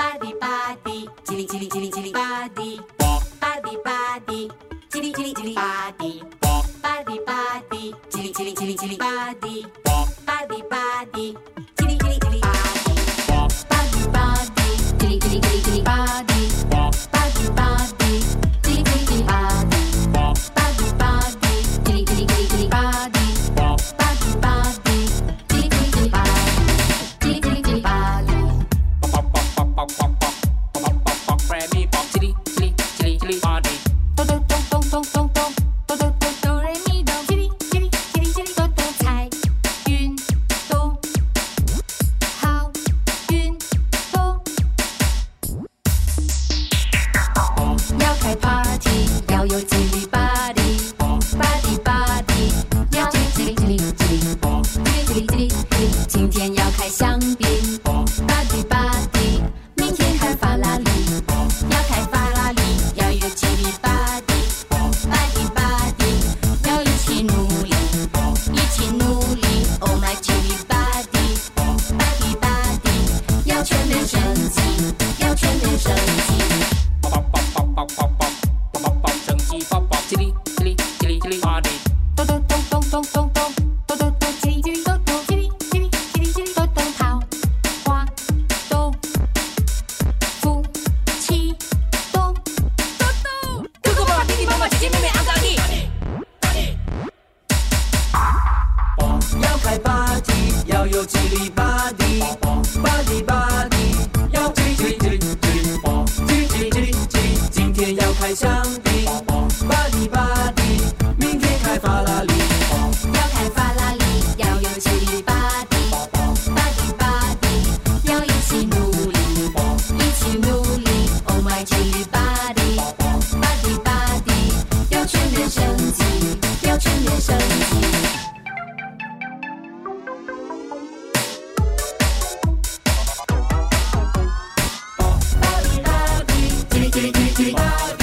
Body, body, chili, chili, chili, chili, body. Body, body, chili, chili, chili, body. Body, body, chili, chili, chili, chili, body. Body, body. da da Tick, tick, tick.